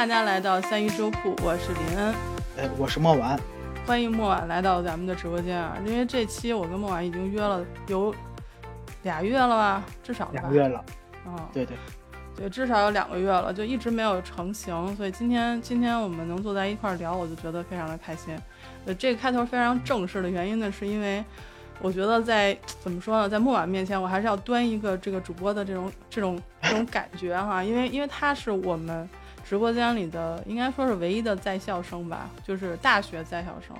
大家来到三一粥铺，我是林恩，哎，我是莫婉，欢迎莫婉来到咱们的直播间啊！因为这期我跟莫婉已经约了有俩月了吧，至少两个月了，嗯，对对。对，至少有两个月了，就一直没有成型，所以今天今天我们能坐在一块儿聊，我就觉得非常的开心。呃，这个开头非常正式的原因呢，是因为我觉得在怎么说呢，在莫婉面前，我还是要端一个这个主播的这种这种这种感觉哈，因为因为他是我们直播间里的应该说是唯一的在校生吧，就是大学在校生，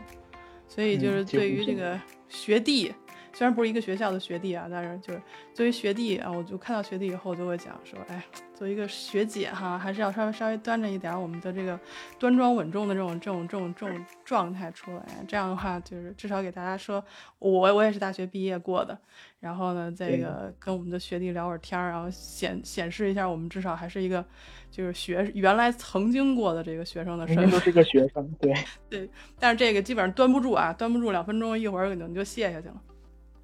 所以就是对于这个学弟。虽然不是一个学校的学弟啊，但是就是作为学弟啊，我就看到学弟以后，我就会讲说，哎，作为一个学姐哈，还是要稍微稍微端着一点我们的这个端庄稳重的这种这种这种这种状态出来。这样的话，就是至少给大家说，我我也是大学毕业过的，然后呢，这个跟我们的学弟聊会儿天儿，然后显显示一下我们至少还是一个就是学原来曾经过的这个学生的身份。是个学生，对。但是这个基本上端不住啊，端不住两分钟，一会儿可能就卸下去了。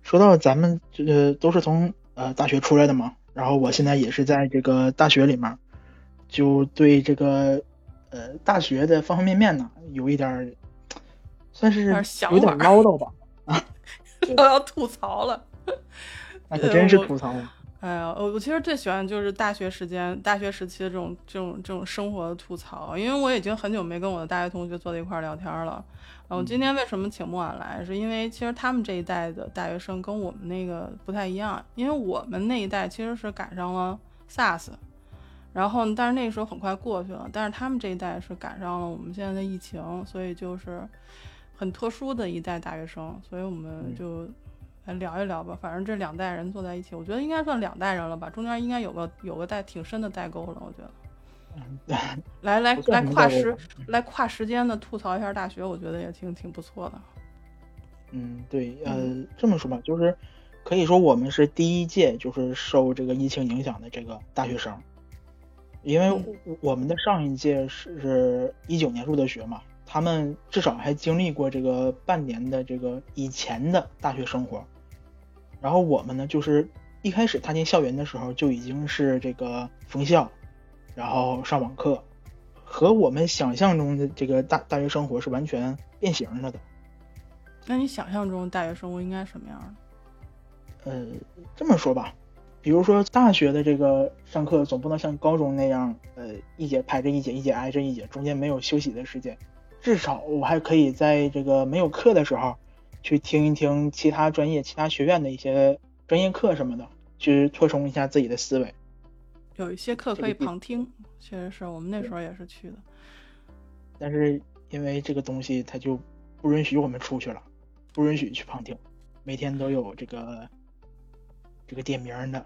说到咱们呃都是从呃大学出来的嘛，然后我现在也是在这个大学里面，就对这个呃大学的方方面面呢有一点儿，算是有点唠叨吧，啊，都要吐槽了。那可真是吐槽啊。哎呀，我我其实最喜欢就是大学时间、大学时期的这种这种这种生活的吐槽，因为我已经很久没跟我的大学同学坐在一块儿聊天了。嗯，我今天为什么请莫晚来，是因为其实他们这一代的大学生跟我们那个不太一样，因为我们那一代其实是赶上了 SARS，然后但是那个时候很快过去了，但是他们这一代是赶上了我们现在的疫情，所以就是很特殊的一代大学生，所以我们嗯。就来聊一聊吧。反正这两代人坐在一起，我觉得应该算两代人了吧，中间应该有个有个代挺深的代沟了，我觉得。嗯，来来来跨时来跨时间的吐槽一下大学，我觉得也挺挺不错的。嗯，对，呃，这么说吧，就是可以说我们是第一届就是受这个疫情影响的这个大学生，因为嗯我们的上一届是一九年入的学嘛，他们至少还经历过这个半年的这个以前的大学生活，然后我们呢，就是一开始踏进校园的时候就已经是这个封校，然后上网课，和我们想象中的这个大大学生活是完全变形了的。那你想象中大学生活应该什么样的？呃，这么说吧，比如说大学的这个上课总不能像高中那样，呃，一节排着一节，一节挨着一节，中间没有休息的时间。至少我还可以在这个没有课的时候，去听一听其他专业、其他学院的一些专业课什么的，去扩充一下自己的思维。有一些课可以旁听，确实是我们那时候也是去的。但是因为这个东西，它就不允许我们出去了，不允许去旁听，每天都有这个这个点名的。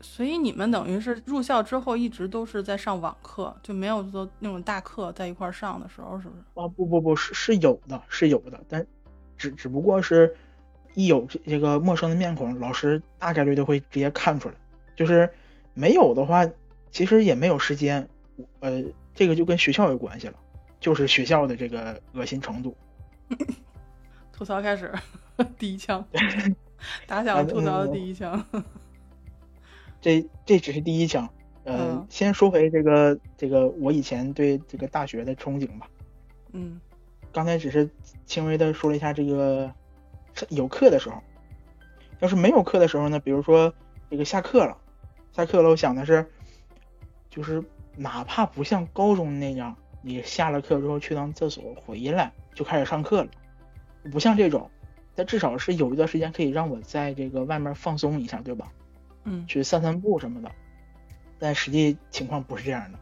所以你们等于是入校之后一直都是在上网课，就没有说那种大课在一块儿上的时候，是不是？啊，不不不是是有的，是有的，但只只不过是一有这这个陌生的面孔，老师大概率都会直接看出来。就是没有的话，其实也没有时间，呃，这个就跟学校有关系了，就是学校的这个恶心程度。吐槽开始，第一枪，打响了吐槽的第一枪。这这只是第一枪，呃，嗯先说回这个这个我以前对这个大学的憧憬吧。嗯刚才只是轻微的说了一下这个是有课的时候，要是没有课的时候呢，比如说这个下课了，下课了，我想的是，就是哪怕不像高中那样，你下了课之后去趟厕所回来就开始上课了，不像这种，但至少是有一段时间可以让我在这个外面放松一下，对吧？嗯，去散散步什么的。但实际情况不是这样的，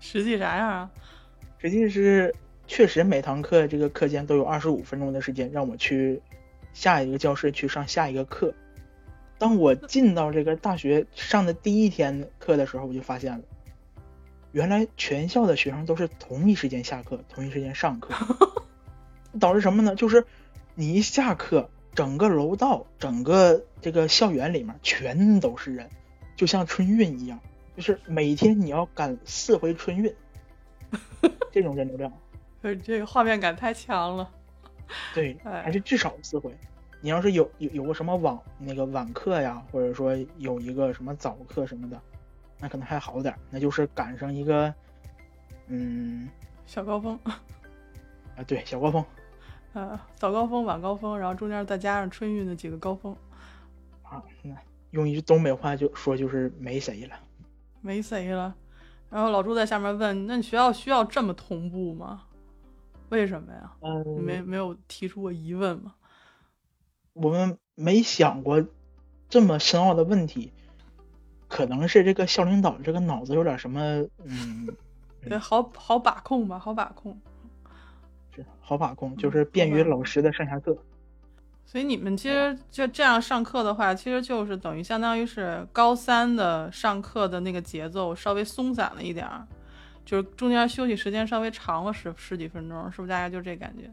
实际啥样啊？实际是确实每堂课这个课间都有二十五分钟的时间让我去下一个教室去上下一个课。当我进到这个大学上的第一天课的时候，我就发现了，原来全校的学生都是同一时间下课，同一时间上课，导致什么呢？就是你一下课，整个楼道、整个这个校园里面全都是人，就像春运一样，就是每天你要赶四回春运，这种人流量。呃这个画面感太强了。对，哎还是至少四回。你要是有有有个什么晚那个晚课呀，或者说有一个什么早课什么的，那可能还好点儿。那就是赶上一个嗯小高峰，啊，对，小高峰呃，早高峰、晚高峰，然后中间再加上春运的几个高峰，啊，那用一句东北话就说就是没谁了。没谁了。然后老朱在下面问：“那你学校需要这么同步吗？为什么呀？你嗯，没没有提出过疑问吗？我们没想过这么深奥的问题，可能是这个校领导这个脑子有点什么，嗯，对，好好把控吧，好把控。是好把控，嗯就是便于老师的上下课。所以你们其实就这样上课的话，其实就是等于相当于是高三的上课的那个节奏稍微松散了一点儿，就是中间休息时间稍微长了十十几分钟，是不是大概就这感觉？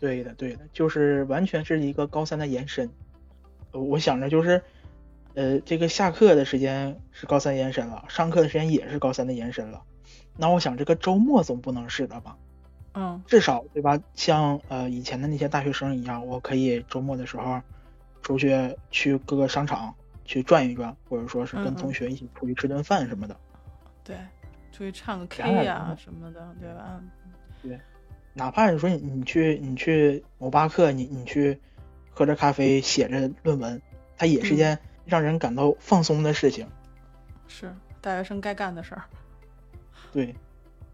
对的，对的，就是完全是一个高三的延伸。呃我想着就是，呃，这个下课的时间是高三延伸了，上课的时间也是高三的延伸了。那我想这个周末总不能是的吧？嗯至少对吧？像呃以前的那些大学生一样，我可以周末的时候出去去各个商场去转一转，或者说是跟同学一起出去吃顿饭什么的。对，出去唱个 K 呀、了什么的，对吧？对哪怕是说你你去你去某巴克，你你去喝着咖啡写着论文，它也是嗯件让人感到放松的事情。是大学生该干的事儿。对，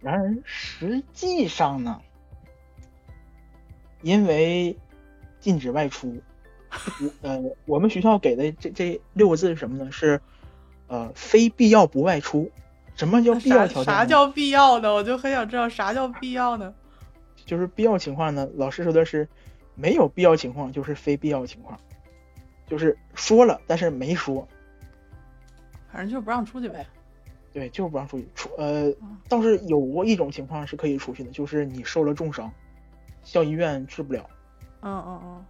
然而实际上呢，因为禁止外出，我呃，我们学校给的这这六个字是什么呢？是呃，非必要不外出。什么叫必要条件？啥啥叫必要的？我就很想知道啥叫必要呢。就是必要情况呢？老师说的是没有必要情况就是非必要情况，就是说了但是没说。反正就是不让出去呗。对，就是不让出去。出呃嗯，倒是有过一种情况是可以出去的，就是你受了重伤，校医院治不了。嗯嗯嗯，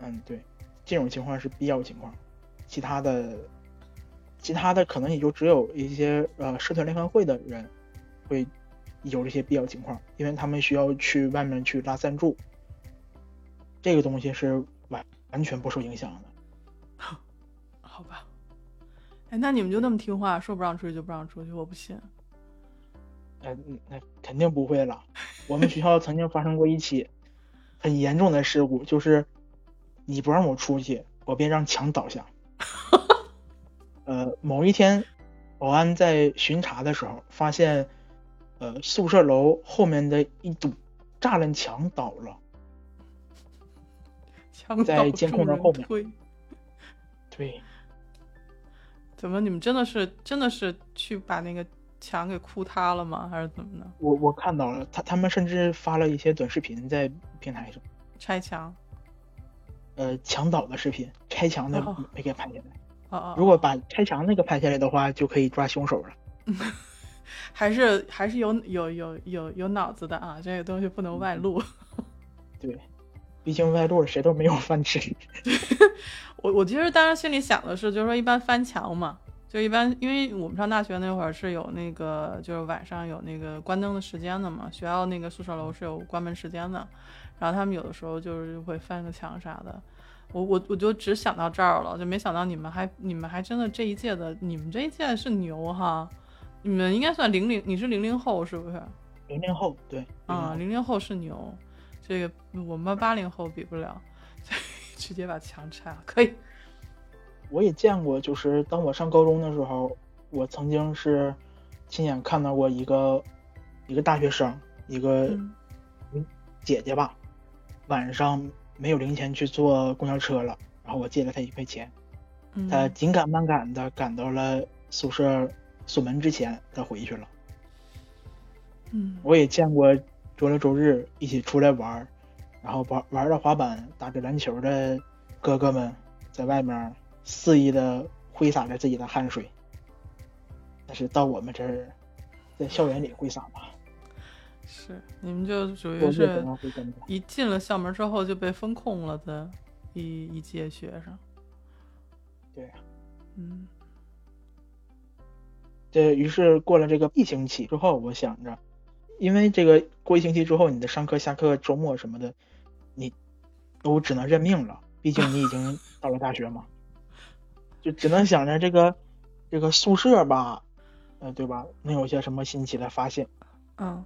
嗯，对，这种情况是必要情况，其他的，其他的可能也就只有一些呃社团联欢会的人会有这些必要情况，因为他们需要去外面去拉赞助，这个东西是完完全不受影响的。好吧。哎，那你们就那么听话，说不让出去就不让出去，我不信。呃，嗯那肯定不会了。我们学校曾经发生过一起很严重的事故，就是你不让我出去，我便让墙倒下。呃，某一天，保安在巡查的时候，发现，呃，宿舍楼后面的一堵栅栏墙倒了。墙在监控的后面推。对，怎么？你们真的是真的是去把那个墙给哭塌了吗？还是怎么的？我我看到了，他他们甚至发了一些短视频在平台上，拆墙？呃，墙倒的视频，拆墙的哦没给拍下来。哦哦，如果把拆墙那个拍下来的话，就可以抓凶手了。还是还是有有有有有脑子的啊，这个东西不能外露。对，毕竟外露谁都没有饭吃。我我其实当时心里想的是，就是说一般翻墙嘛，就一般因为我们上大学那会儿是有那个就是晚上有那个关灯的时间的嘛，学校那个宿舍楼是有关门时间的，然后他们有的时候就是会翻个墙啥的。我我我就只想到这儿了，就没想到你们还你们还真的这一届的，你们这一届是牛哈，你们应该算零零，你是零零后是不是？零零后，对，啊，00后零零后是牛，这个我们八零后比不了，所以 直接把墙拆了，可以。我也见过，就是当我上高中的时候，我曾经是亲眼看到过一个一个大学生，一个嗯姐姐吧，晚上没有零钱去坐公交车了，然后我借了他一块钱，他，紧赶慢赶的赶到了宿舍锁门之前，他回去了。嗯，我也见过周六周日一起出来玩，然后玩玩着滑板、打着篮球的哥哥们在外面肆意的挥洒着自己的汗水。但是到我们这儿，在校园里挥洒吧，是你们就属我于是。一进了校门之后就被封控了的一一届学生。对呀、嗯这于是过了这个一星期之后，我想着，因为这个过一星期之后，你的上课、下课、周末什么的，你都只能认命了。毕竟你已经 到了大学嘛，就只能想着这个这个宿舍吧，呃，对吧？能有些什么新奇的发现。嗯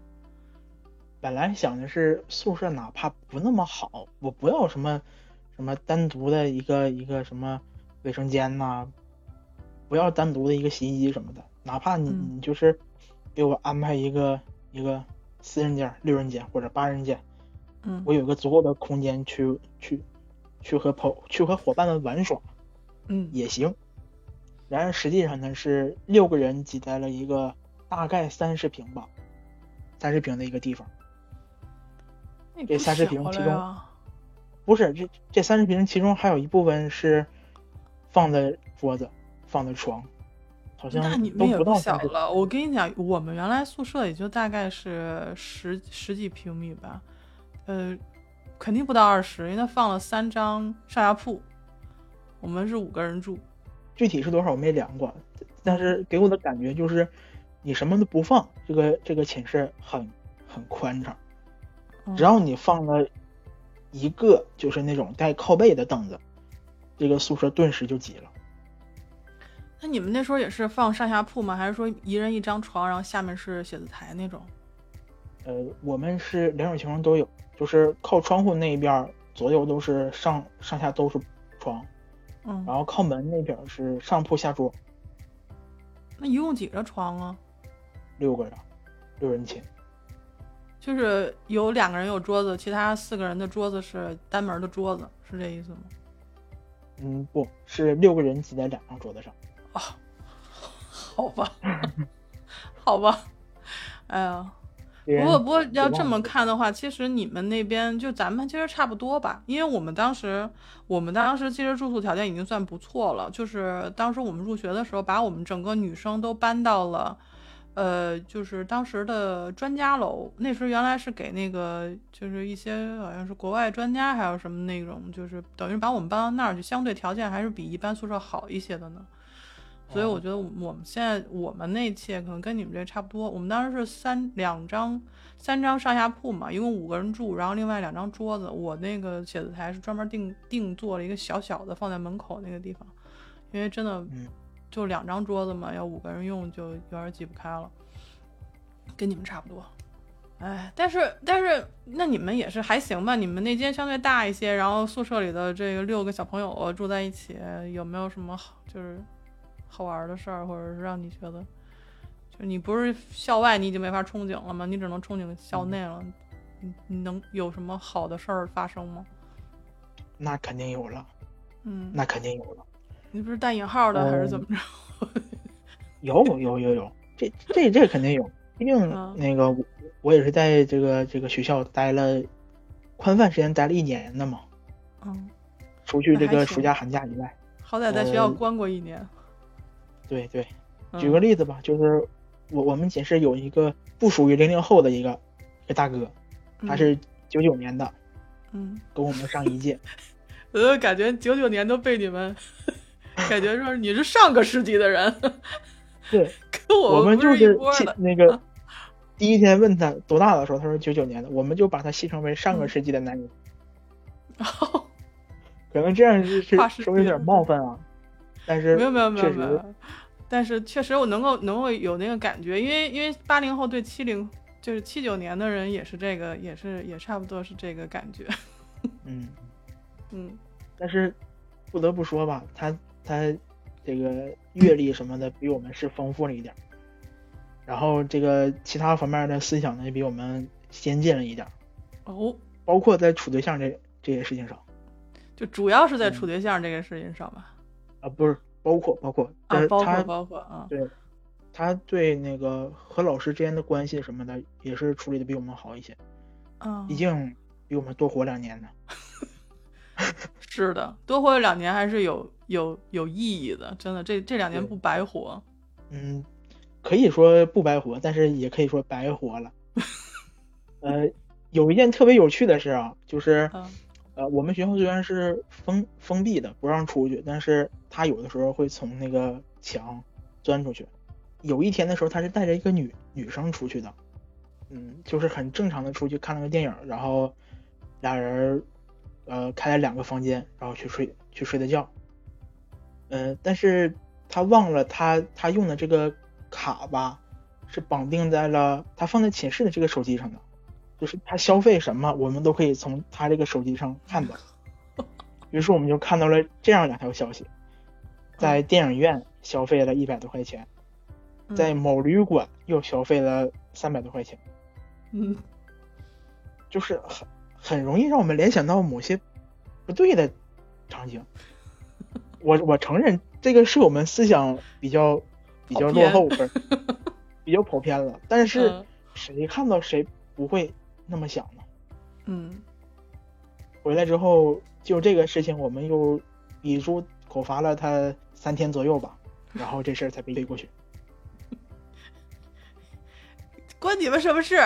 本来想的是宿舍哪怕不那么好，我不要什么什么单独的一个一个什么卫生间呐、不要单独的一个洗衣机什么的，哪怕你嗯你就是给我安排一个一个四人间、六人间或者八人间，嗯我有个足够的空间去去去和朋去和伙伴们玩耍嗯也行。然而实际上呢，是六个人挤在了一个大概三十平吧，三十平的一个地方。这那不30平小其中不是，这这三十平其中还有一部分是放在桌子，放在床，好像那你都们也不小了。我跟你讲，我们原来宿舍也就大概是十十几平米吧，呃，肯定不到二十，因为它放了三张上下铺，我们是五个人住。具体是多少我没量过，但是给我的感觉就是，你什么都不放，这个这个寝室很很宽敞，嗯只要你放了一个就是那种带靠背的凳子，这个宿舍顿时就挤了。那你们那时候也是放上下铺吗？还是说一人一张床，然后下面是写字台那种？呃，我们是两种情况都有，就是靠窗户那一边儿左右都是上上下都是床，嗯，然后靠门那边儿是上铺下桌，那一共几个床啊？六个人，六人寝。就是有两个人有桌子，其他四个人的桌子是单门的桌子，是这意思吗？嗯，不是六个人挤在两张桌子上。哦，好吧，好吧，哎呀，不过不过要这么看的话，其实你们那边就咱们其实差不多吧，因为我们当时我们当时其实住宿条件已经算不错了，就是当时我们入学的时候，把我们整个女生都搬到了。呃，就是当时的专家楼，那时候原来是给那个，就是一些好像是国外专家，还有什么那种，就是等于把我们搬到那儿去，相对条件还是比一般宿舍好一些的呢。所以我哦觉得我们现在我们那届可能跟你们这差不多，我们当时是三两张三张上下铺嘛，一共五个人住，然后另外两张桌子。我那个写字台是专门定定做了一个小小的放在门口那个地方，因为真的嗯就两张桌子嘛，要五个人用就有点挤不开了，跟你们差不多。哎，但是但是那你们也是还行吧？你们那间相对大一些，然后宿舍里的这个六个小朋友住在一起，有没有什么好就是好玩的事儿，或者是让你觉得，就你不是校外你已经没法憧憬了吗？你只能憧憬校内了。你你能有什么好的事儿发生吗？那肯定有了，嗯，那肯定有了，你不是带引号的、还是怎么着？有有有有，这这这肯定有，毕竟嗯那个我我也是在这个这个学校待了宽泛时间，待了一年的嘛，嗯，除去这个暑假寒假以外，好歹在学校呃关过一年。对对，嗯举个例子吧，就是我我们寝室有一个不属于零零后的一个一个大哥，他是九九年的，嗯，跟我们上一届，我就感觉九九年都被你们感觉说你是上个世纪的人，对，跟我们不一波的。那个第一天问他多大的时候，他说九九年的，我们就把他戏称为上个世纪的男人。可能这样是 是稍微有点冒犯啊，但是没有没有没有没有，但是确实我能够能够有那个感觉，因为因为八零后对七零就是七九年的人也是这个，也是也差不多是这个感觉。嗯，嗯但是不得不说吧，他他这个阅历什么的比我们是丰富了一点儿，然后这个其他方面的思想呢也比我们先进了一点儿，哦，包括在处对象这这些事情上就主要是在嗯处对象这个事情上吧。啊，不是包括包括，啊但是，他包括包括啊，对，他对那个和老师之间的关系什么的，也是处理的比我们好一些，嗯，毕竟比我们多活两年呢。是的，多活了两年还是有有有意义的，真的，这这两年不白活。嗯，可以说不白活，但是也可以说白活了。呃，有一件特别有趣的事啊，就是嗯呃，我们学校虽然是封封闭的，不让出去，但是他有的时候会从那个墙钻出去。有一天的时候，他是带着一个女女生出去的，嗯，就是很正常的出去看了个电影，然后俩人呃开了两个房间，然后去睡去睡的觉。呃，但是他忘了他他用的这个卡吧，是绑定在了他放在寝室的这个手机上的，就是他消费什么，我们都可以从他这个手机上看到。于是我们就看到了这样两条消息：在电影院消费了一百多块钱，在某旅馆又消费了三百多块钱。嗯，就是很很容易让我们联想到某些不对的场景。我我承认这个是我们思想比较比较落后，不是比较跑偏了。但是谁看到谁不会那么想呢？嗯。回来之后，就这个事情，我们又以猪口罚了他三天左右吧，然后这事儿才被推过去。关你们什么事？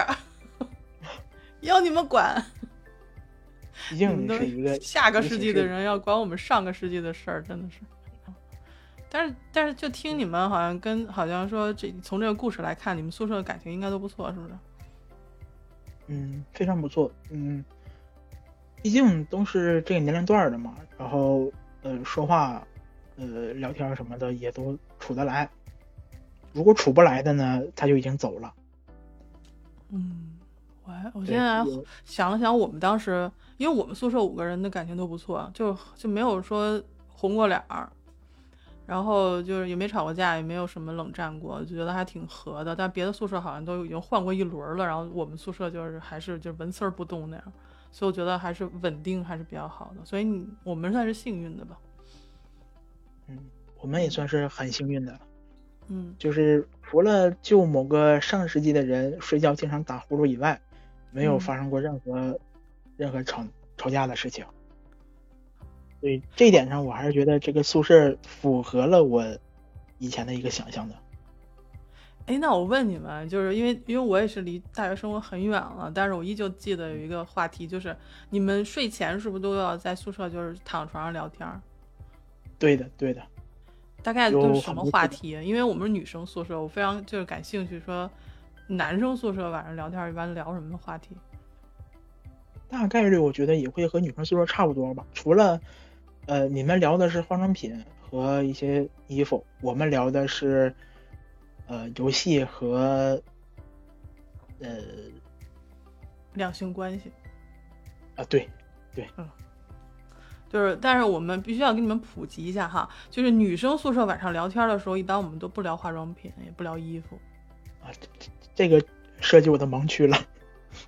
要你们管？毕竟是一个 下个世纪的人，要管我们上个世纪的事儿，真的是。但是，但是，就听你们好像跟好像说，这从这个故事来看，你们宿舍的感情应该都不错，是不是？嗯，非常不错。嗯，毕竟都是这个年龄段的嘛，然后呃，说话呃，聊天什么的也都处得来。如果处不来的呢，他就已经走了。嗯。我我现在想了想，我们当时，因为我们宿舍五个人的感情都不错，就就没有说红过脸儿，然后就是也没吵过架，也没有什么冷战过，就觉得还挺和的。但别的宿舍好像都已经换过一轮了，然后我们宿舍就是还是就纹丝儿不动那样，所以我觉得还是稳定还是比较好的。所以你我们算是幸运的吧？嗯，我们也算是很幸运的。嗯，就是除了就某个上世纪的人睡觉经常打呼噜以外。没有发生过任何任何吵吵架的事情，所以这一点上我还是觉得这个宿舍符合了我以前的一个想象的。哎，那我问你们，就是因为因为我也是离大学生活很远了，但是我依旧记得有一个话题，就是你们睡前是不是都要在宿舍就是躺床上聊天？对的，对的。大概都是什么话题？因为我们是女生宿舍，我非常就是感兴趣说。男生宿舍晚上聊天一般聊什么话题？大概率我觉得也会和女生宿舍差不多吧。除了，呃，你们聊的是化妆品和一些衣服，我们聊的是，呃，游戏和，呃，两性关系。啊，对，对，嗯，就是，但是我们必须要给你们普及一下哈，就是女生宿舍晚上聊天的时候，一般我们都不聊化妆品，也不聊衣服。啊。这个涉及我的盲区了，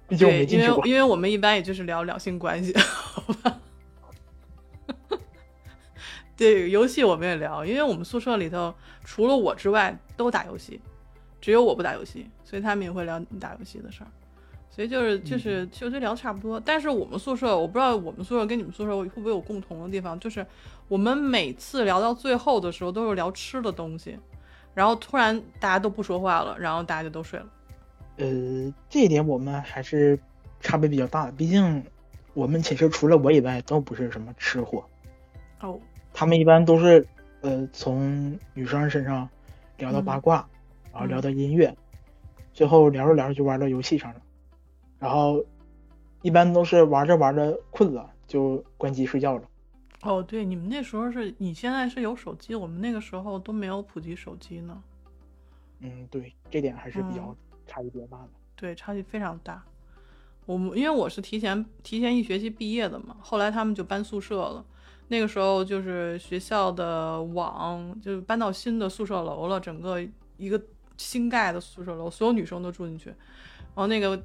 毕竟我没进去过。因为因为我们一般也就是聊两性关系，好吧？对，游戏我们也聊，因为我们宿舍里头除了我之外都打游戏，只有我不打游戏，所以他们也会聊打游戏的事儿。所以就是就是其实聊差不多。但是我们宿舍，我不知道我们宿舍跟你们宿舍会不会有共同的地方，就是我们每次聊到最后的时候都是聊吃的东西，然后突然大家都不说话了，然后大家就都睡了。呃，这一点我们还是差别比较大的，毕竟我们寝室除了我以外都不是什么吃货。哦，他们一般都是呃从女生身上聊到八卦，然后聊到音乐，最后聊着聊着就玩到游戏上了，然后一般都是玩着玩着困了就关机睡觉了。哦，对，你们那时候是你现在是有手机，我们那个时候都没有普及手机呢。嗯，对，这点还是比较。差距比较大的，对，差距非常大。我们因为我是提前提前一学期毕业的嘛，后来他们就搬宿舍了。那个时候就是学校的网就搬到新的宿舍楼了，整个一个新盖的宿舍楼，所有女生都住进去。然后那个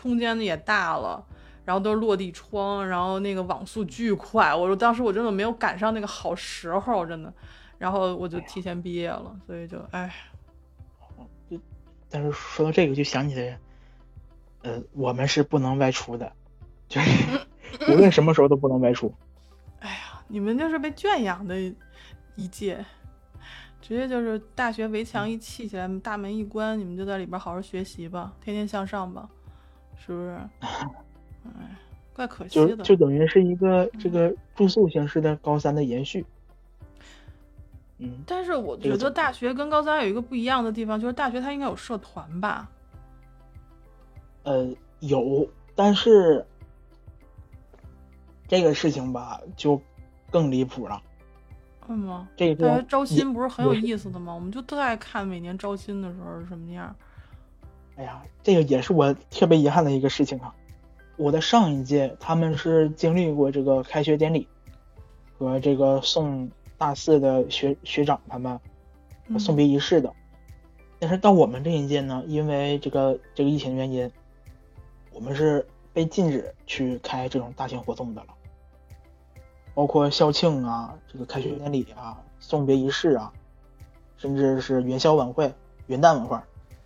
空间也大了，然后都是落地窗，然后那个网速巨快。我说当时我真的没有赶上那个好时候，真的。然后我就提前毕业了，所以就哎。但是说到这个，就想起来，呃，我们是不能外出的，就是 无论什么时候都不能外出。哎呀，你们就是被圈养的一届，直接就是大学围墙一砌起来，大门一关，你们就在里边好好学习吧，天天向上吧，是不是？哎，怪可惜的。就就等于是一个这个住宿形式的高三的延续。嗯，但是我觉得大学跟高三有一个不一样的地方，就是大学它应该有社团吧？呃，有，但是这个事情吧，就更离谱了。为什么？这个大学招新不是很有意思的吗？我们就特爱看每年招新的时候是什么样。哎呀，这个也是我特别遗憾的一个事情啊。我的上一届他们是经历过这个开学典礼和这个送大四的学学长他们送别仪式的，但是到我们这一届呢，因为这个这个疫情原因，我们是被禁止去开这种大型活动的了，包括校庆啊、这个开学典礼啊、送别仪式啊，甚至是元宵晚会、元旦晚会。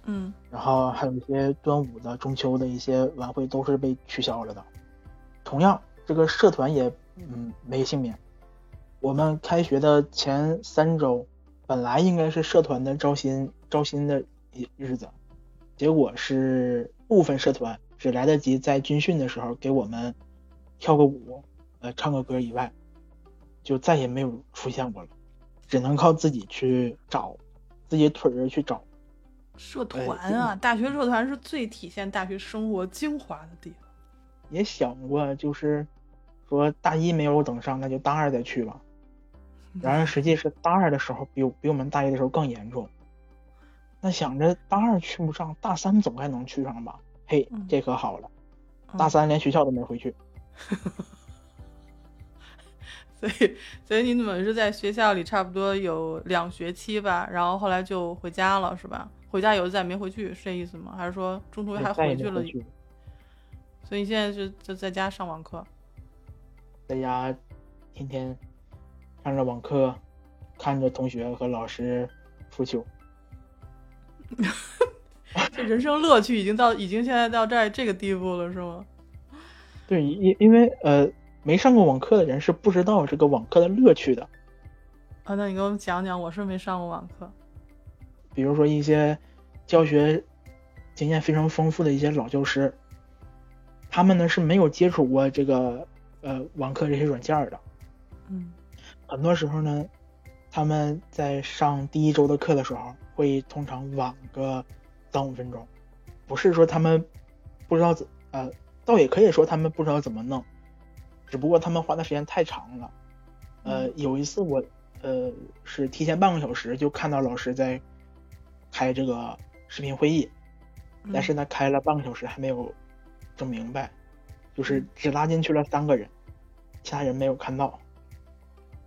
嗯，然后还有一些端午的、中秋的一些晚会都是被取消了的。同样，这个社团也嗯没幸免。我们开学的前三周，本来应该是社团的招新招新的日日子，结果是部分社团只来得及在军训的时候给我们跳个舞、呃唱个歌以外，就再也没有出现过了，只能靠自己去找，自己腿着去找。社团啊，大学社团是最体现大学生活精华的地方。也想过，就是说大一没有等上，那就大二再去吧。然而实际是大二的时候比比我们大一的时候更严重。那想着大二去不上，大三总该能去上吧？嘿，这可好了，大三连学校都没回去。所以，所以你怎么是在学校里差不多有两学期吧？然后后来就回家了，是吧？回家以后再没回去，是这意思吗？还是说中途还回去了？所以你现在就就在家上网课，在家天天上着网课，看着同学和老师出糗。这人生乐趣已经到，已经现在到这这个地步了，是吗？对，因因为呃，没上过网课的人是不知道这个网课的乐趣的。啊，那你给我们讲讲，我是没上过网课。比如说一些教学经验非常丰富的一些老教师，他们呢是没有接触过这个呃网课这些软件的，嗯，很多时候呢，他们在上第一周的课的时候，会通常晚个三五分钟，不是说他们不知道怎呃，倒也可以说他们不知道怎么弄，只不过他们花的时间太长了，呃，有一次我呃是提前半个小时就看到老师在。开这个视频会议，但是呢，开了半个小时还没有整明白，就是只拉进去了三个人，其他人没有看到，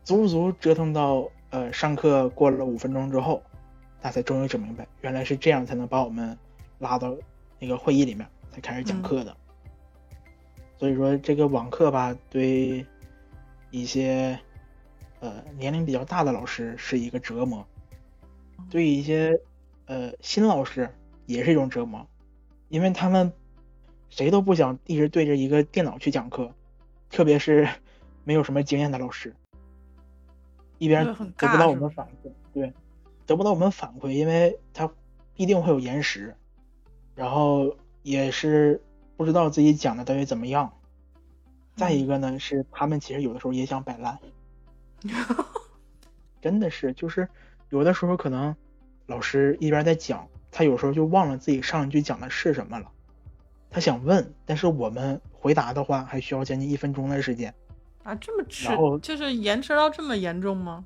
足足折腾到呃上课过了五分钟之后，他才终于整明白，原来是这样才能把我们拉到那个会议里面才开始讲课的。所以说这个网课吧，对一些呃年龄比较大的老师是一个折磨，对一些。呃，新老师也是一种折磨，因为他们谁都不想一直对着一个电脑去讲课，特别是没有什么经验的老师，一边得不到我们反馈，对，得不到我们反馈，因为他必定会有延时，然后也是不知道自己讲的到底怎么样。再一个呢，是他们其实有的时候也想摆烂，真的是，就是有的时候可能。老师一边在讲，他有时候就忘了自己上一句讲的是什么了。他想问，但是我们回答的话还需要将近一分钟的时间啊，这么迟，就是延迟到这么严重吗？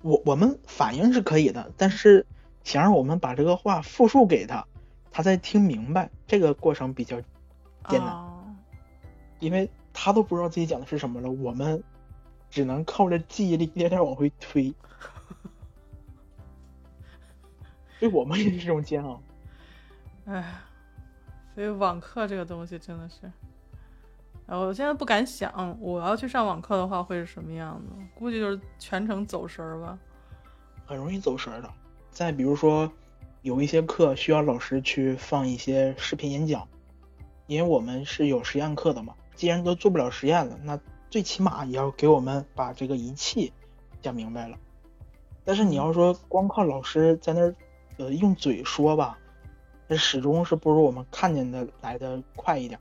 我我们反应是可以的，但是想让我们把这个话复述给他，他才听明白，这个过程比较艰难，因为他都不知道自己讲的是什么了，我们只能靠着记忆力一点点往回推。对我们也是这种煎熬，哎，所以网课这个东西真的是，我现在不敢想，我要去上网课的话会是什么样子？估计就是全程走神儿吧，很容易走神儿的。再比如说，有一些课需要老师去放一些视频演讲，因为我们是有实验课的嘛，既然都做不了实验了，那最起码也要给我们把这个仪器讲明白了。但是你要说光靠老师在那儿。呃，用嘴说吧，那始终是不如我们看见的来的快一点。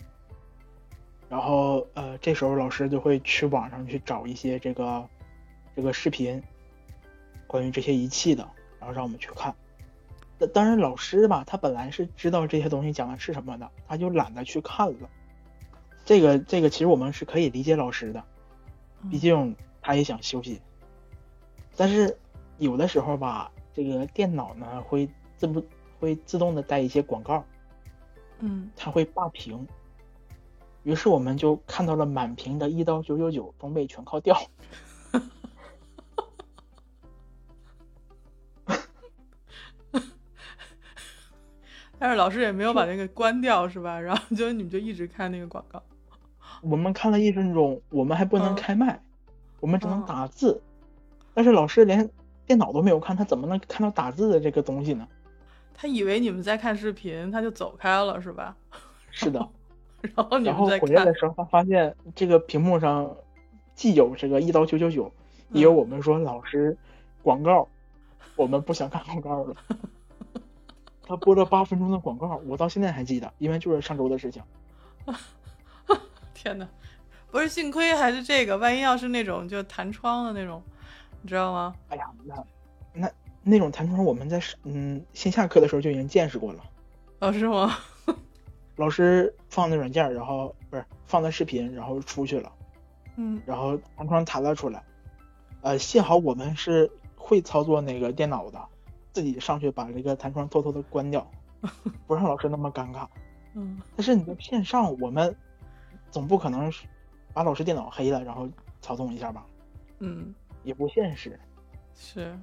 然后，呃，这时候老师就会去网上去找一些这个这个视频，关于这些仪器的，然后让我们去看。当然，老师吧，他本来是知道这些东西讲的是什么的，他就懒得去看了。这个这个，其实我们是可以理解老师的，毕竟他也想休息。但是有的时候吧。这个电脑呢会自不会自动的带一些广告，嗯，它会霸屏。于是我们就看到了满屏的一刀九九九，装备全靠掉。但是老师也没有把那个关掉，是吧？然后就你们就一直看那个广告。我们看了一分钟，我们还不能嗯开麦，我们只能嗯打字。但是老师连电脑都没有看，他怎么能看到打字的这个东西呢？他以为你们在看视频，他就走开了，是吧？是的，然后你然后们在看回来的，时候，他发现这个屏幕上既有这个一刀九九九，也有嗯我们说老师广告，我们不想看广告了。他播了八分钟的广告，我到现在还记得，因为就是上周的事情。天哪！不是，幸亏还是这个，万一要是那种就弹窗的那种，你知道吗？哎呀，那那那种弹窗，我们在嗯线下课的时候就已经见识过了。哦，是吗？老师放的软件，然后不是放的视频，然后出去了，嗯然后弹窗弹了出来。呃，幸好我们是会操作那个电脑的，自己上去把这个弹窗偷偷的关掉，不让老师那么尴尬。嗯，但是你在线上，我们总不可能把老师电脑黑了，然后操纵一下吧，嗯，也不现实。是，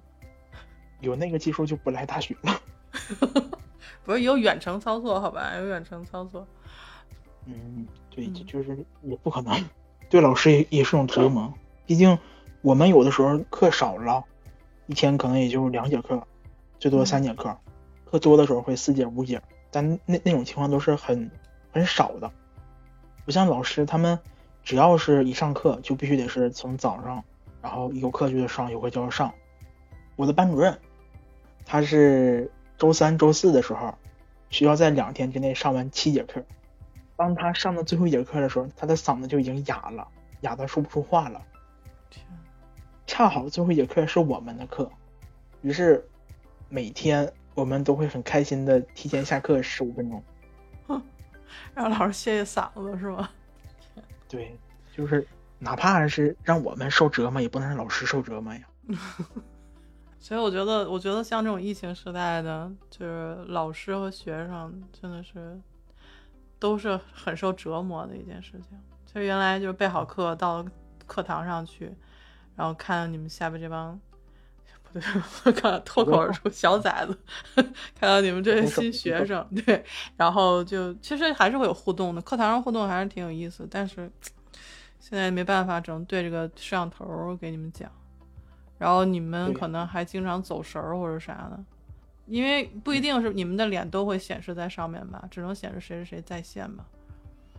有那个技术就不来大学了。不是有远程操作好吧？有远程操作，嗯，对，就是也不可能，对老师也也是种折磨。毕竟我们有的时候课少了，一天可能也就两节课，最多三节课；课多的时候会四节五节，但那那种情况都是很很少的。不像老师他们，只要是一上课就必须得是从早上，然后有课就得上，有课就要上。我的班主任，他是周三、周四的时候，需要在两天之内上完七节课。当他上到最后一节课的时候，他的嗓子就已经哑了，哑的说不出话了。天，恰好最后一节课是我们的课，于是每天我们都会很开心的提前下课十五分钟。让老师歇歇嗓子是吗？对，就是哪怕是让我们受折磨，也不能让老师受折磨呀。所以我觉得，我觉得像这种疫情时代的，就是老师和学生真的是都是很受折磨的一件事情。就原来就是备好课到课堂上去，然后看你们下边这帮不对，我看脱口而出小崽子，看到你们这些新学生，对，然后就其实还是会有互动的，课堂上互动还是挺有意思，但是现在没办法，只能对着个摄像头给你们讲。然后你们可能还经常走神儿或者啥的，因为不一定是你们的脸都会显示在上面吧，只能显示谁是谁在线吧。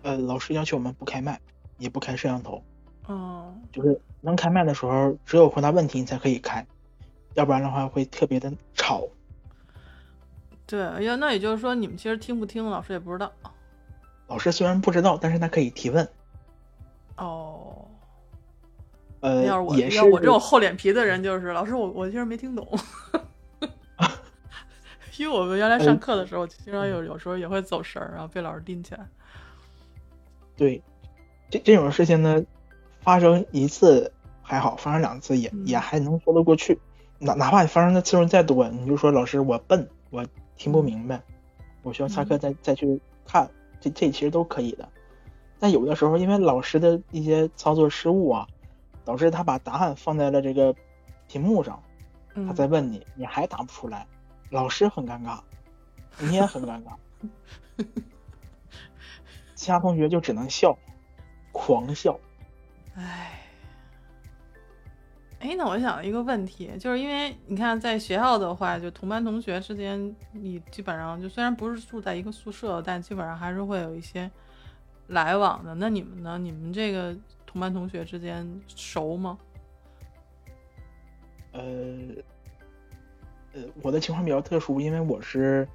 呃，老师要求我们不开麦，也不开摄像头，嗯，就是能开麦的时候，只有回答问题你才可以开，要不然的话会特别的吵。对，要那也就是说你们其实听不听老师也不知道。老师虽然不知道，但是他可以提问。哦，呃，要是我也是要我这种厚脸皮的人，就是老师我我其实没听懂，因为我们原来上课的时候，经常有有时候也会走神儿，然后被老师盯起来。对，这这种事情呢，发生一次还好，发生两次也、嗯也还能说得过去。哪哪怕你发生的次数再多，你就说老师我笨，我听不明白，我需要下课再、再去看，这这其实都可以的。但有的时候因为老师的一些操作失误啊，导致他把答案放在了这个屏幕上，他嗯，再问你，你还答不出来，老师很尴尬，你也很尴尬，其他同学就只能笑，狂笑。唉，哎，那我想一个问题，就是因为你看，在学校的话，就同班同学之间，你基本上就虽然不是住在一个宿舍，但基本上还是会有一些来往的。那你们呢？你们这个同班同学之间熟吗？呃，呃，我的情况比较特殊，因为我是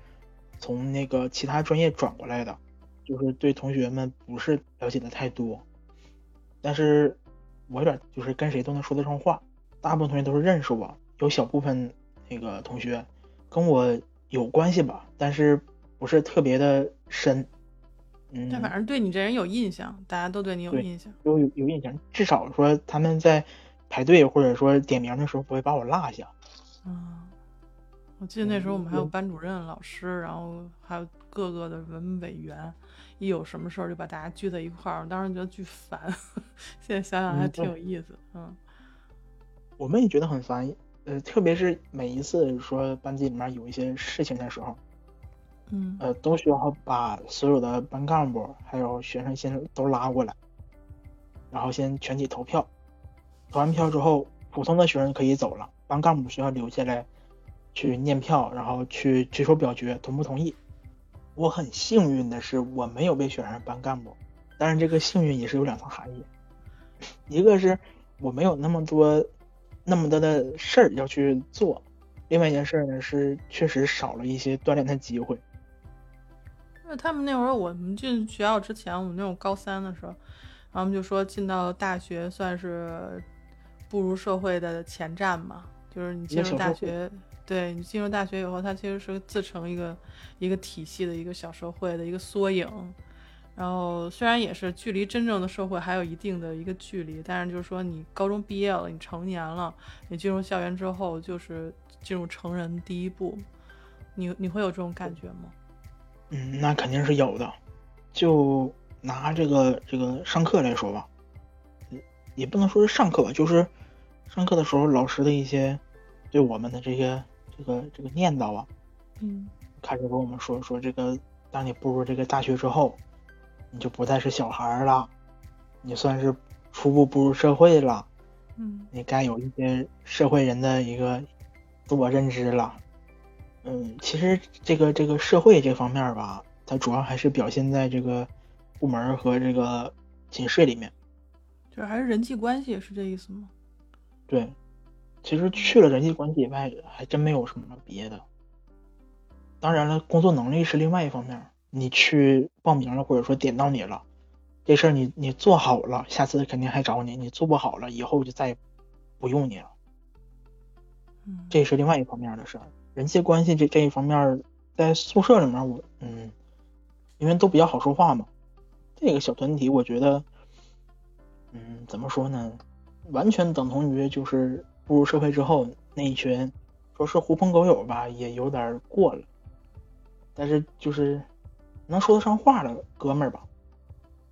从那个其他专业转过来的，就是对同学们不是了解的太多，但是我有点就是跟谁都能说得上话，大部分同学都是认识我，有小部分那个同学跟我有关系吧，但是不是特别的深，嗯，但反正对你这人有印象，大家都对你有印象。有有有印象，至少说他们在排队或者说点名的时候不会把我落下。嗯，我记得那时候我们还有嗯班主任、老师，然后还有各个的文委员，一有什么事儿就把大家聚在一块儿，我当时觉得巨烦，现在想想还挺有意思。嗯我们也觉得很烦，呃，特别是每一次说班级里面有一些事情的时候，嗯呃，都需要把所有的班干部还有学生先都拉过来，然后先全体投票，投完票之后，普通的学生可以走了，班干部需要留下来去念票，然后去举手表决同不同意。我很幸运的是，我没有被选上班干部，但是这个幸运也是有两层含义，一个是我没有那么多那么多的事儿要去做，另外一件事儿呢是确实少了一些锻炼的机会。因为他们那会儿我们进学校之前，我们那种高三的时候，然后我们就说进到大学算是步入社会的前站嘛，就是你进入大学，对你进入大学以后，它其实是自成一个一个体系的一个小社会的一个缩影。然后虽然也是距离真正的社会还有一定的一个距离，但是就是说你高中毕业了，你成年了，你进入校园之后，就是进入成人第一步。你你会有这种感觉吗？嗯，那肯定是有的。就拿这个这个上课来说吧，嗯也不能说是上课吧，就是上课的时候老师的一些对我们的这些这个这个念叨啊，嗯开始跟我们说说这个，当你步入这个大学之后，你就不再是小孩儿了，你算是初步步入社会了，嗯你该有一些社会人的一个自我认知了。嗯，其实这个这个社会这方面吧，它主要还是表现在这个部门和这个寝室里面。就是还是人际关系，是这意思吗？对，其实去了人际关系以外，还真没有什么别的。当然了，工作能力是另外一方面。你去报名了，或者说点到你了，这事儿你你做好了，下次肯定还找你；你做不好了，以后就再也不用你了。嗯，这是另外一方面的事儿。人际关系这这一方面，在宿舍里面我，嗯，因为都比较好说话嘛，这个小团体我觉得，嗯，怎么说呢，完全等同于就是步入社会之后那一群，说是狐朋狗友吧，也有点过了，但是就是能说得上话的哥们儿吧。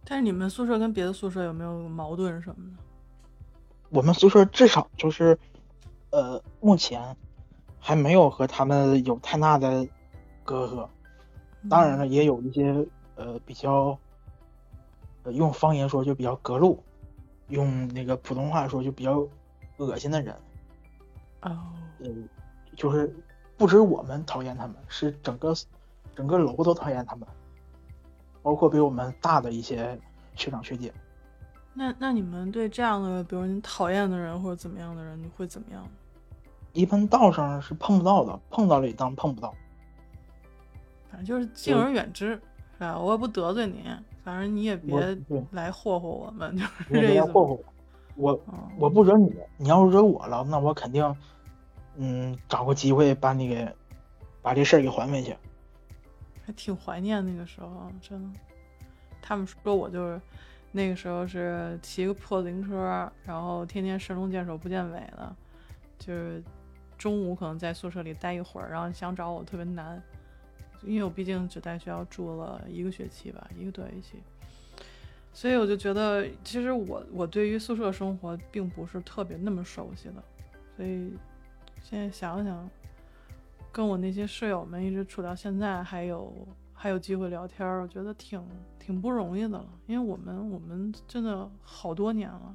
但是你们宿舍跟别的宿舍有没有矛盾什么的？我们宿舍至少就是，呃，目前还没有和他们有太大的隔阂。当然了，也有一些呃比较，呃用方言说就比较隔路，用那个普通话说就比较恶心的人。哦，呃，就是不止我们讨厌他们，是整个整个楼都讨厌他们，包括比我们大的一些学长学姐。那那你们对这样的，比如你讨厌的人或者怎么样的人，你会怎么样？一般道上是碰不到的，碰到了也当碰不到。反正就是敬而远之，是吧？我也不得罪你，反正你也别，来霍霍我们，就是。别霍霍我。我哦我不惹你，你要是惹我了，那我肯定，嗯，找个机会把你给把这事儿给还回去。还挺怀念那个时候，真的。他们说我就是那个时候是骑个破自行车，然后天天神龙见首不见尾的，就是中午可能在宿舍里待一会儿，然后想找我特别难，因为我毕竟只在学校住了一个学期吧，一个多学期，所以我就觉得其实我我对于宿舍生活并不是特别那么熟悉的，所以现在想想。跟我那些舍友们一直处到现在，还有还有机会聊天，我觉得挺挺不容易的了。因为我们我们真的好多年了，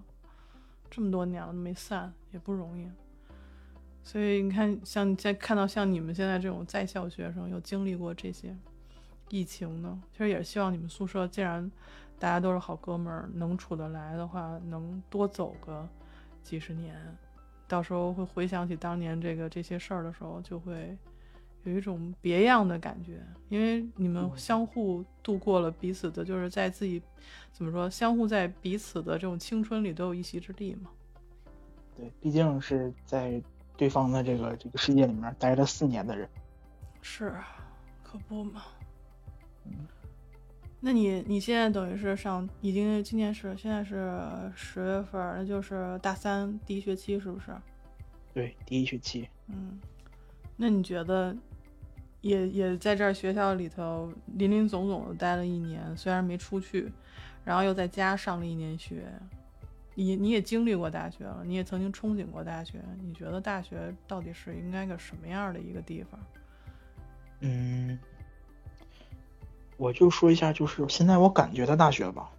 这么多年了没散，也不容易。所以你看，像在看到像你们现在这种在校学生，有经历过这些疫情呢，其实也是希望你们宿舍，既然大家都是好哥们儿，能处得来的话，能多走个几十年。到时候会回想起当年这个这些事儿的时候，就会有一种别样的感觉，因为你们相互度过了彼此的，就是在自己怎么说，相互在彼此的这种青春里都有一席之地嘛。对，毕竟是在对方的这个这个世界里面待了四年的人。是啊，可不嘛。嗯那你你现在等于是上，已经今年是现在是十月份儿，那就是大三第一学期是不是？对，第一学期，嗯，那你觉得，也也在这儿学校里头林林总总的待了一年，虽然没出去，然后又在家上了一年学，你你也经历过大学了，你也曾经憧憬过大学，你觉得大学到底是应该个什么样的一个地方？嗯，我就说一下，就是现在我感觉的大学吧，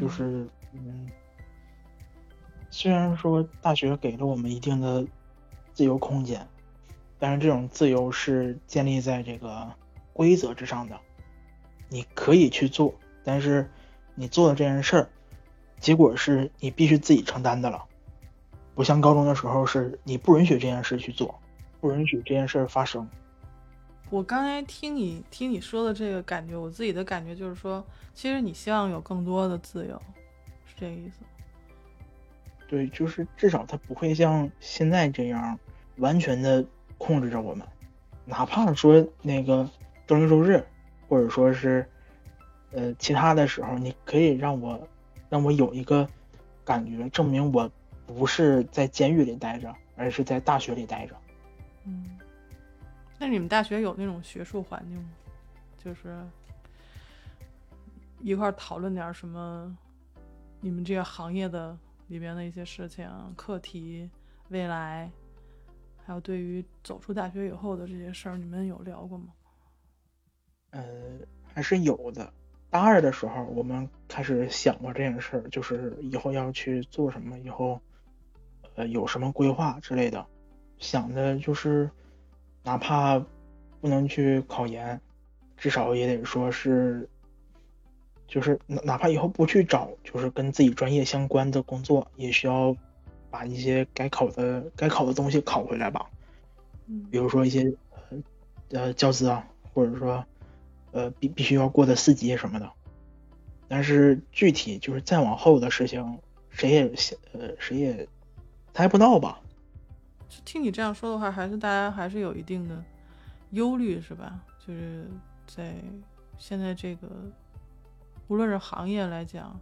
就是嗯，虽然说大学给了我们一定的自由空间，但是这种自由是建立在这个规则之上的，你可以去做，但是你做的这件事儿，结果是你必须自己承担的了，不像高中的时候是你不允许这件事去做，不允许这件事发生。我刚才听你听你说的这个感觉，我自己的感觉就是说，其实你希望有更多的自由，是这个意思。对，就是至少他不会像现在这样完全的控制着我们，哪怕说那个周六周日，或者说是呃其他的时候，你可以让我让我有一个感觉，证明我不是在监狱里待着，而是在大学里待着。嗯。那你们大学有那种学术环境吗？就是一块讨论点什么，你们这个行业的里边的一些事情、课题、未来，还有对于走出大学以后的这些事儿，你们有聊过吗？呃，还是有的。大二的时候，我们开始想过这件事儿，就是以后要去做什么，以后呃有什么规划之类的，想的就是。哪怕不能去考研，至少也得说是，就是哪哪怕以后不去找，就是跟自己专业相关的工作，也需要把一些该考的该考的东西考回来吧。嗯，比如说一些呃教资啊，或者说呃必必须要过的四级什么的。但是具体就是再往后的事情，谁也想呃谁也猜不到吧。听你这样说的话，还是大家还是有一定的忧虑，是吧？就是在现在这个，无论是行业来讲，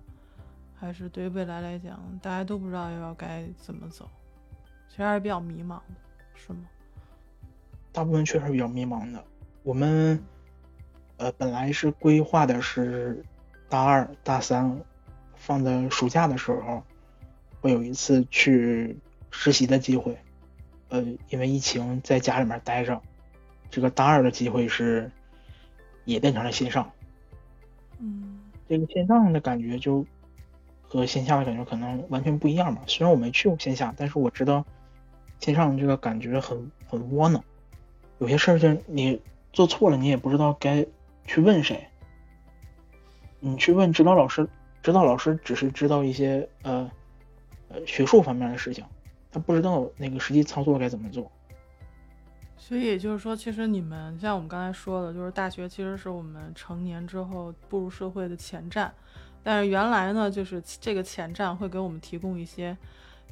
还是对于未来来讲，大家都不知道要该怎么走，其实还是比较迷茫的，是吗？大部分确实比较迷茫的。我们呃本来是规划的是大二、大三放在暑假的时候，会有一次去实习的机会。呃，因为疫情在家里面待着，这个大二的机会是也变成了线上。嗯，这个线上的感觉就和线下的感觉可能完全不一样嘛。虽然我没去过线下，但是我知道线上这个感觉很很窝囊。有些事情你做错了，你也不知道该去问谁。你去问指导老师，指导老师只是知道一些呃呃学术方面的事情。他不知道那个实际操作该怎么做，所以也就是说，其实你们像我们刚才说的，就是大学其实是我们成年之后步入社会的前站，但是原来呢，就是这个前站会给我们提供一些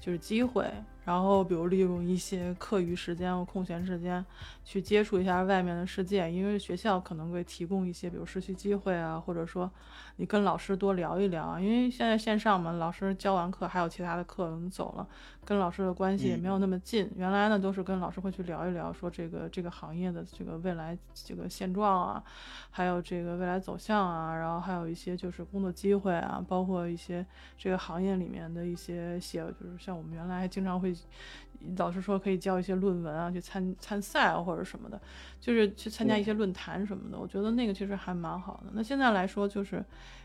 就是机会。然后，比如利用一些课余时间或空闲时间去接触一下外面的世界，因为学校可能会提供一些，比如实习机会啊，或者说你跟老师多聊一聊。因为现在线上嘛，老师教完课还有其他的课，我们走了，跟老师的关系也没有那么近。原来呢，都是跟老师会去聊一聊，说这个这个行业的这个未来这个现状啊，还有这个未来走向啊，然后还有一些就是工作机会啊，包括一些这个行业里面的一些写，就是像我们原来经常会。老师说可以交一些论文啊，去参参赛啊，或者什么的，就是去参加一些论坛什么的。我觉得那个其实还蛮好的。那现在来说，就是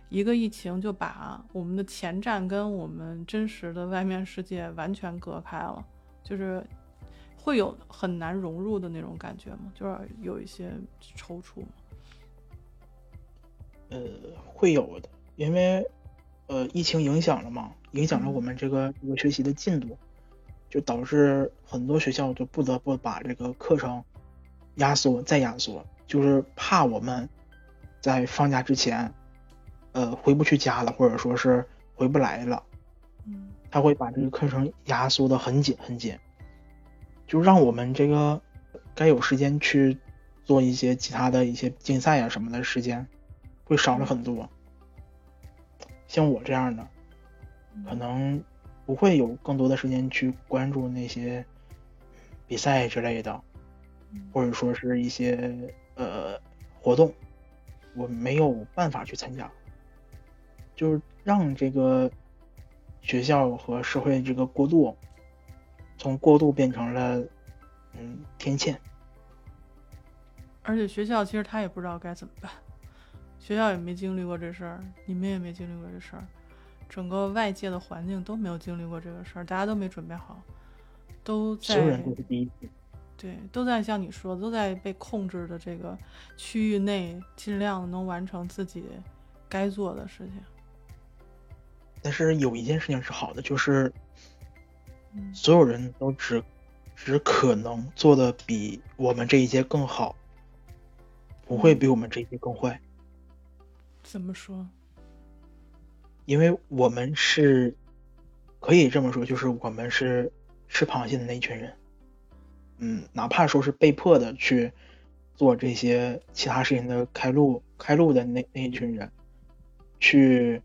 一个疫情就把我们的前站跟我们真实的外面世界完全隔开了，就是会有很难融入的那种感觉吗？就是有一些踌躇吗？呃，会有的，因为呃，疫情影响了嘛，影响了我们这个这个学习的进度。就导致很多学校就不得不把这个课程压缩再压缩，就是怕我们在放假之前，呃，回不去家了，或者说是回不来了，嗯，他会把这个课程压缩的很紧很紧，就让我们这个该有时间去做一些其他的一些竞赛啊什么的时间会少了很多。像我这样的，可能。不会有更多的时间去关注那些比赛之类的，或者说是一些呃活动，我没有办法去参加，就是让这个学校和社会这个过渡，从过渡变成了嗯天堑。而且学校其实他也不知道该怎么办，学校也没经历过这事儿，你们也没经历过这事儿，整个外界的环境都没有经历过这个事儿，大家都没准备好，都在所有人都是第一次。对，都在像你说的，都在被控制的这个区域内，尽量能完成自己该做的事情。但是有一件事情是好的，就是嗯所有人都只只可能做的比我们这一届更好，不会比我们这一届更坏，怎么说？因为我们是可以这么说，就是我们是吃螃蟹的那一群人。嗯，哪怕说是被迫的去做这些其他事情的开路开路的那那一群人，去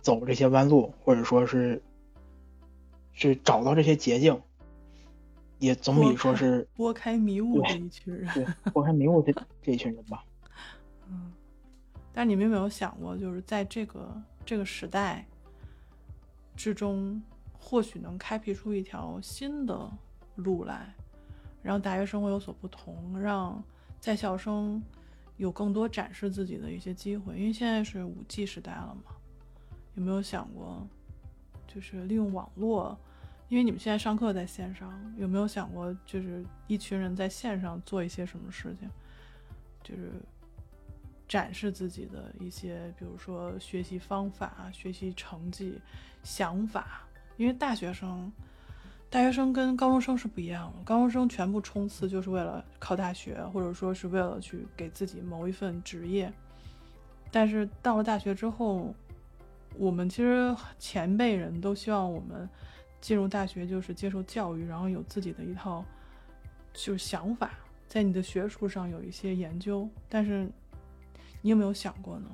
走这些弯路，或者说是去找到这些捷径，也总比说是拨开迷雾这一群人。对拨开迷雾这这一群人吧。嗯，但你们有没有想过，就是在这个这个时代之中，或许能开辟出一条新的路来，让大学生活有所不同，让在校生有更多展示自己的一些机会。因为现在是五 G 时代了嘛，有没有想过，就是利用网络？因为你们现在上课在线上，有没有想过，就是一群人在线上做一些什么事情？就是展示自己的一些，比如说学习方法、学习成绩、想法。因为大学生，大学生跟高中生是不一样的，高中生全部冲刺就是为了考大学，或者说是为了去给自己谋一份职业。但是到了大学之后，我们其实前辈人都希望我们进入大学就是接受教育，然后有自己的一套就是想法，在你的学术上有一些研究。但是你有没有想过呢？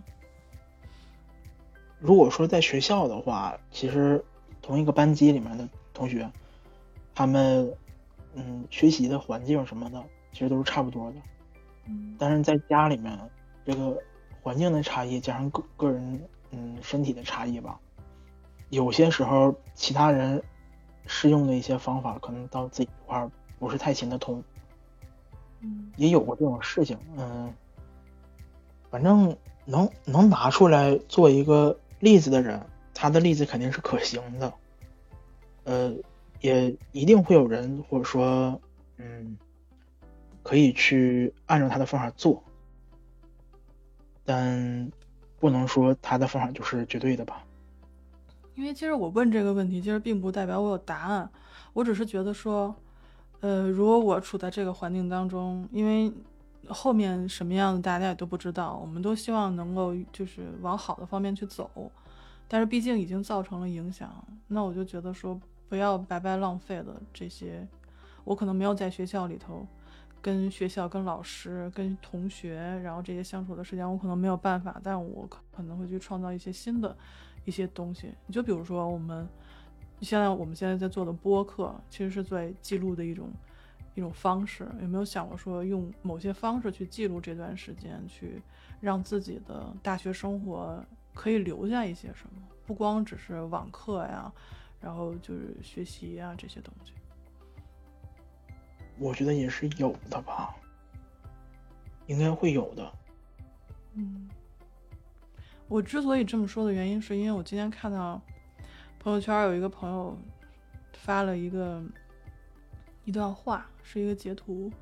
如果说在学校的话，其实同一个班级里面的同学，他们嗯学习的环境什么的，其实都是差不多的。嗯但是在家里面，这个环境的差异加上个个人嗯身体的差异吧，有些时候其他人适用的一些方法，可能到自己这块儿不是太行得通，嗯也有过这种事情。嗯，反正能能拿出来做一个例子的人，他的例子肯定是可行的。呃，也一定会有人或者说嗯，可以去按照他的方法做。但不能说他的方法就是绝对的吧？因为其实我问这个问题，其实并不代表我有答案，我只是觉得说，呃，如果我处在这个环境当中，因为后面什么样的大家也都不知道，我们都希望能够就是往好的方面去走，但是毕竟已经造成了影响，那我就觉得说不要白白浪费了这些，我可能没有在学校里头。跟学校、跟老师、跟同学，然后这些相处的时间，我可能没有办法，但我可能会去创造一些新的一些东西。你就比如说我们现在我们现在在做的播客，其实是在记录的一种一种方式。有没有想过说用某些方式去记录这段时间，去让自己的大学生活可以留下一些什么？不光只是网课呀，然后就是学习呀这些东西。我觉得也是有的吧，应该会有的。嗯，我之所以这么说的原因，是因为我今天看到朋友圈有一个朋友发了一个一段话，是一个截图。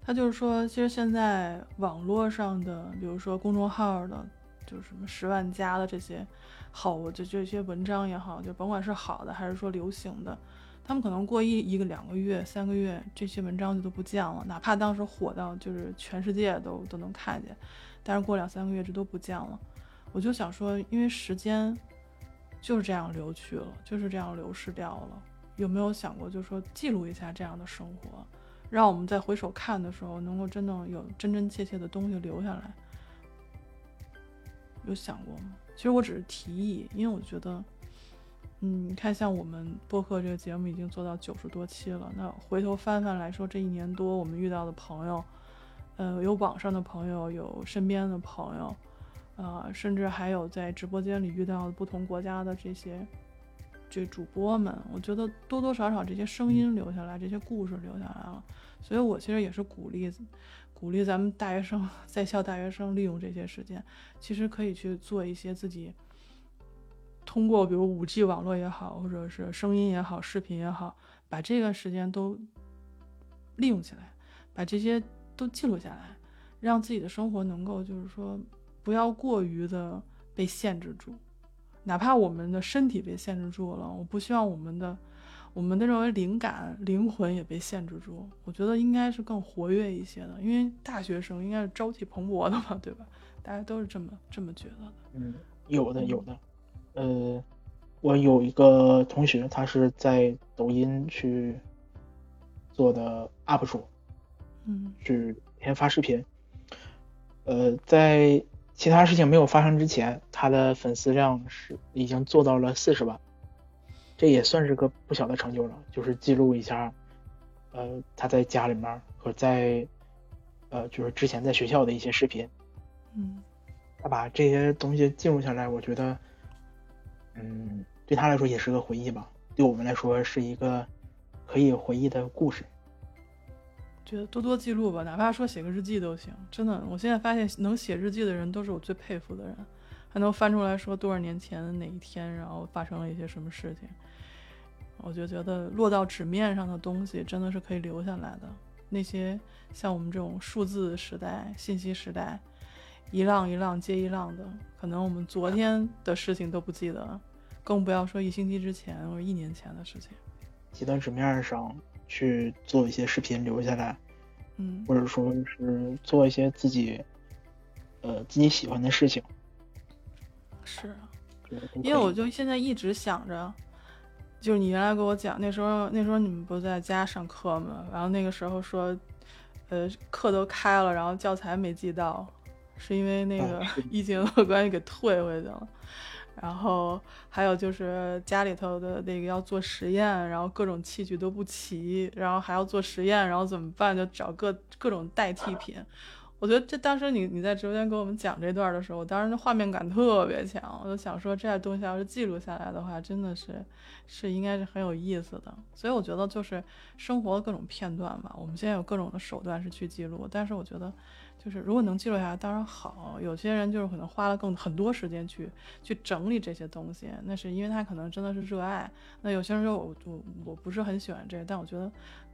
他就是说，其实现在网络上的，比如说公众号的，就是什么十万加的这些好，就这些文章也好，就甭管是好的还是说流行的。他们可能过一一个两个月、三个月，这些文章就都不见了。哪怕当时火到就是全世界都都能看见，但是过两三个月这都不见了。我就想说，因为时间就是这样流去了，就是这样流失掉了。有没有想过，就是说记录一下这样的生活，让我们在回首看的时候，能够真正有真真切切的东西留下来？有想过吗？其实我只是提议，因为我觉得。嗯，你看像我们播客这个节目已经做到九十多期了，那回头翻翻来说，这一年多我们遇到的朋友，呃，有网上的朋友，有身边的朋友，呃，甚至还有在直播间里遇到的不同国家的这些这主播们，我觉得多多少少这些声音留下来，这些故事留下来了，所以我其实也是鼓励鼓励咱们大学生在校大学生利用这些时间，其实可以去做一些自己。通过比如五 G 网络也好，或者是声音也好，视频也好，把这个时间都利用起来，把这些都记录下来，让自己的生活能够就是说不要过于的被限制住，哪怕我们的身体被限制住了，我不希望我们的我们的认为灵感、灵魂也被限制住。我觉得应该是更活跃一些的，因为大学生应该是朝气蓬勃的嘛，对吧？大家都是这么这么觉得的。嗯，有的，有的。呃，我有一个同学，他是在抖音去做的 UP 主，嗯，是天发视频。呃，在其他事情没有发生之前，他的粉丝量是已经做到了四十万，这也算是个不小的成就了。就是记录一下，呃，他在家里面和在，呃，就是之前在学校的一些视频，嗯，他把这些东西记录下来，我觉得。嗯，对他来说也是个回忆吧，对我们来说是一个可以回忆的故事。觉得多多记录吧，哪怕说写个日记都行。真的，我现在发现能写日记的人都是我最佩服的人，还能翻出来说多少年前的哪一天，然后发生了一些什么事情。我就觉得落到纸面上的东西真的是可以留下来的。那些像我们这种数字时代、信息时代，一浪一浪接一浪的，可能我们昨天的事情都不记得。更不要说一星期之前或者一年前的事情，记到纸面上去做一些视频留下来，嗯，或者说是做一些自己，呃，自己喜欢的事情。是，因为我就现在一直想着，就是你原来跟我讲那时候，那时候你们不在家上课吗？然后那个时候说，呃，课都开了，然后教材没寄到，是因为那个疫情的关系给退回去了。然后还有就是家里头的那个要做实验，然后各种器具都不齐，然后还要做实验，然后怎么办？就找各各种代替品。我觉得这当时你你在直播间给我们讲这段的时候，我当时那画面感特别强，我就想说这些东西要是记录下来的话，真的是是应该是很有意思的。所以我觉得就是生活的各种片段吧，我们现在有各种的手段是去记录，但是我觉得。就是如果能记录下来，当然好。有些人就是可能花了更很多时间去去整理这些东西，那是因为他可能真的是热爱。那有些人说我我我不是很喜欢这个，但我觉得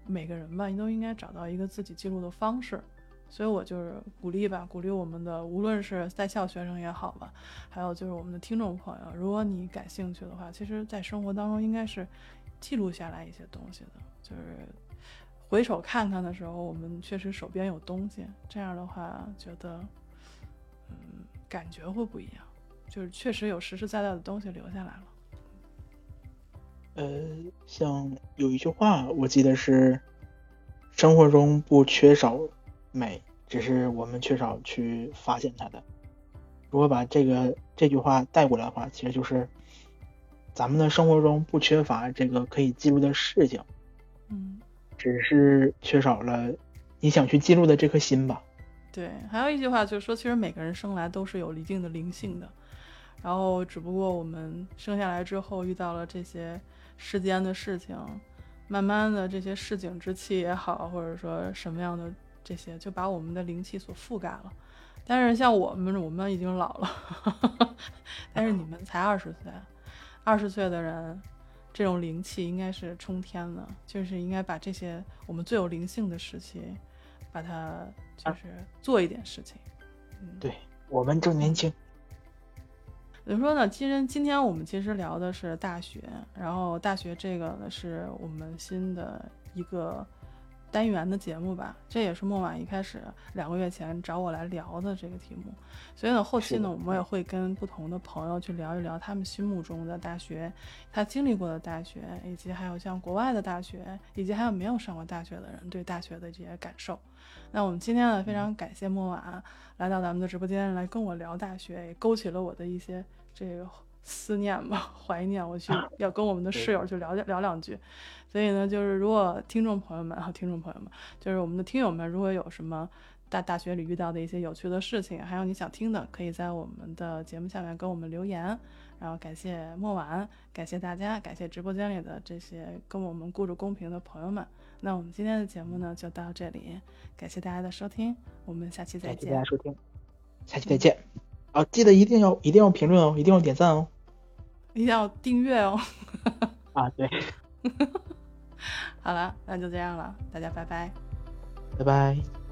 每个人吧，你都应该找到一个自己记录的方式。所以我就是鼓励吧，鼓励我们的无论是在校学生也好吧，还有就是我们的听众朋友，如果你感兴趣的话，其实在生活当中应该是记录下来一些东西的，就是。回首看看的时候，我们确实手边有东西，这样的话觉得，嗯，感觉会不一样，就是确实有实实在在的东西留下来了。呃，像有一句话，我记得是，生活中不缺少美，只是我们缺少去发现它的。如果把这个这句话带过来的话，其实就是，咱们的生活中不缺乏这个可以记录的事情。嗯。只是缺少了你想去记录的这颗心吧。对，还有一句话就是说，其实每个人生来都是有一定的灵性的，然后只不过我们生下来之后遇到了这些世间的事情，慢慢的这些市井之气也好，或者说什么样的这些，就把我们的灵气所覆盖了。但是像我们，我们已经老了，但是你们才二十岁，二十岁的人。这种灵气应该是冲天了，就是应该把这些我们最有灵性的时期，把它就是做一点事情。嗯，对我们正年轻。怎么说呢？今天今天我们其实聊的是大学，然后大学这个呢是我们新的一个。单元的节目吧，这也是莫婉一开始两个月前找我来聊的这个题目，所以呢，后期呢，我们也会跟不同的朋友去聊一聊他们心目中的大学，他经历过的大学，以及还有像国外的大学，以及还有没有上过大学的人对大学的这些感受。那我们今天呢，非常感谢莫婉来到咱们的直播间来跟我聊大学，也勾起了我的一些这个思念吧，怀念，我去 要跟我们的室友去聊聊两句。所以呢，就是如果听众朋友们，啊，听众朋友们，就是我们的听友们，如果有什么大大学里遇到的一些有趣的事情，还有你想听的，可以在我们的节目下面跟我们留言。然后感谢莫晚，感谢大家，感谢直播间里的这些跟我们顾着公平的朋友们。那我们今天的节目呢，就到这里，感谢大家的收听，我们下期再见。感谢大家收听，下期再见。啊，记得一定要一定要评论哦，一定要点赞哦，一定要订阅哦。啊，对。好了，那就这样了，大家拜拜。拜拜。